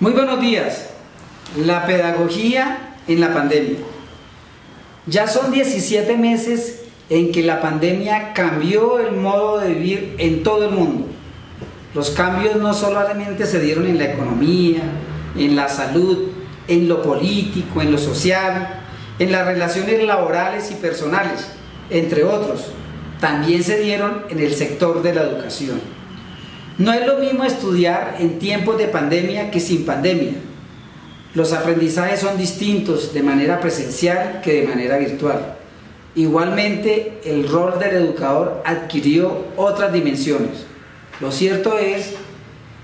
Muy buenos días. La pedagogía en la pandemia. Ya son 17 meses en que la pandemia cambió el modo de vivir en todo el mundo. Los cambios no solamente se dieron en la economía, en la salud, en lo político, en lo social, en las relaciones laborales y personales, entre otros. También se dieron en el sector de la educación. No es lo mismo estudiar en tiempos de pandemia que sin pandemia. Los aprendizajes son distintos de manera presencial que de manera virtual. Igualmente, el rol del educador adquirió otras dimensiones. Lo cierto es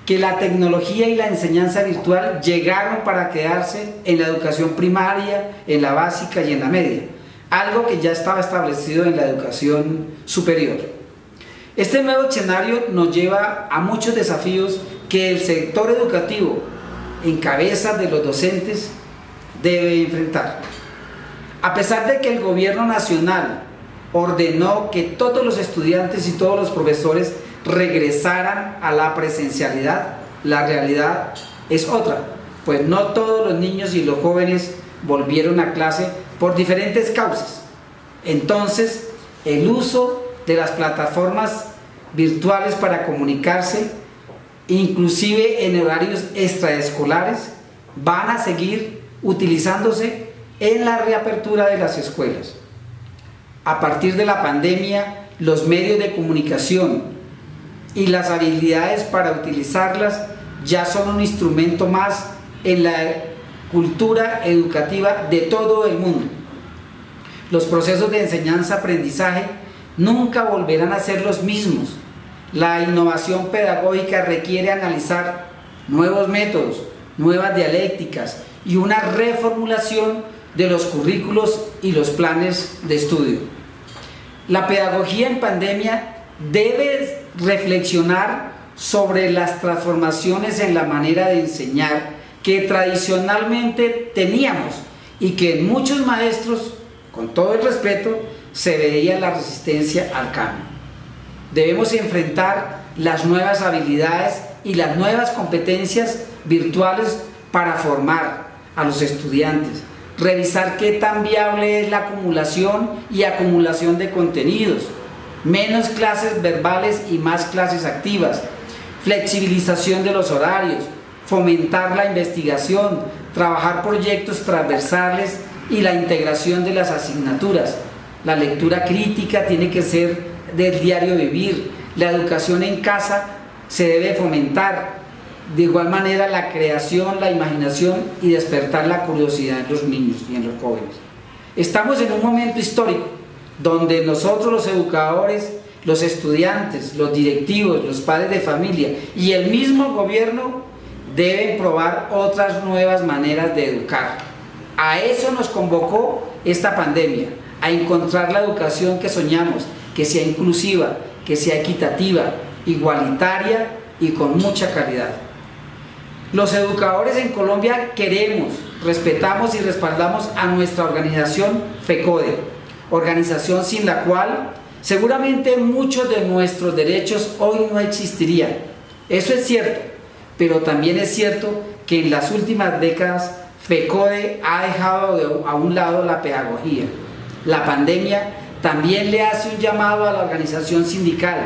que la tecnología y la enseñanza virtual llegaron para quedarse en la educación primaria, en la básica y en la media, algo que ya estaba establecido en la educación superior. Este nuevo escenario nos lleva a muchos desafíos que el sector educativo, en cabeza de los docentes, debe enfrentar. A pesar de que el gobierno nacional ordenó que todos los estudiantes y todos los profesores regresaran a la presencialidad, la realidad es otra, pues no todos los niños y los jóvenes volvieron a clase por diferentes causas. Entonces, el uso de las plataformas virtuales para comunicarse, inclusive en horarios extraescolares, van a seguir utilizándose en la reapertura de las escuelas. A partir de la pandemia, los medios de comunicación y las habilidades para utilizarlas ya son un instrumento más en la cultura educativa de todo el mundo. Los procesos de enseñanza-aprendizaje nunca volverán a ser los mismos. La innovación pedagógica requiere analizar nuevos métodos, nuevas dialécticas y una reformulación de los currículos y los planes de estudio. La pedagogía en pandemia debe reflexionar sobre las transformaciones en la manera de enseñar que tradicionalmente teníamos y que muchos maestros, con todo el respeto, se veía la resistencia al cambio. Debemos enfrentar las nuevas habilidades y las nuevas competencias virtuales para formar a los estudiantes, revisar qué tan viable es la acumulación y acumulación de contenidos, menos clases verbales y más clases activas, flexibilización de los horarios, fomentar la investigación, trabajar proyectos transversales y la integración de las asignaturas, la lectura crítica tiene que ser del diario vivir, la educación en casa se debe fomentar, de igual manera la creación, la imaginación y despertar la curiosidad en los niños y en los jóvenes. Estamos en un momento histórico donde nosotros los educadores, los estudiantes, los directivos, los padres de familia y el mismo gobierno deben probar otras nuevas maneras de educar. A eso nos convocó esta pandemia, a encontrar la educación que soñamos, que sea inclusiva, que sea equitativa, igualitaria y con mucha calidad. Los educadores en Colombia queremos, respetamos y respaldamos a nuestra organización FECODE, organización sin la cual seguramente muchos de nuestros derechos hoy no existirían. Eso es cierto, pero también es cierto que en las últimas décadas FECODE ha dejado a un lado la pedagogía la pandemia también le hace un llamado a la organización sindical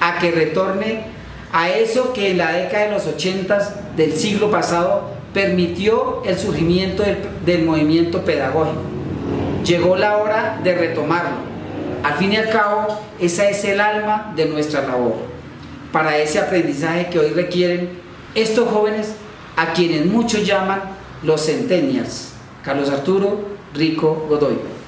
a que retorne a eso que en la década de los 80 del siglo pasado permitió el surgimiento del, movimiento pedagógico. Llegó la hora de retomarlo. Al fin y al cabo, esa es el alma de nuestra labor. Para ese aprendizaje que hoy requieren estos jóvenes, a quienes muchos llaman los centennials. Carlos Arturo Rico Godoy.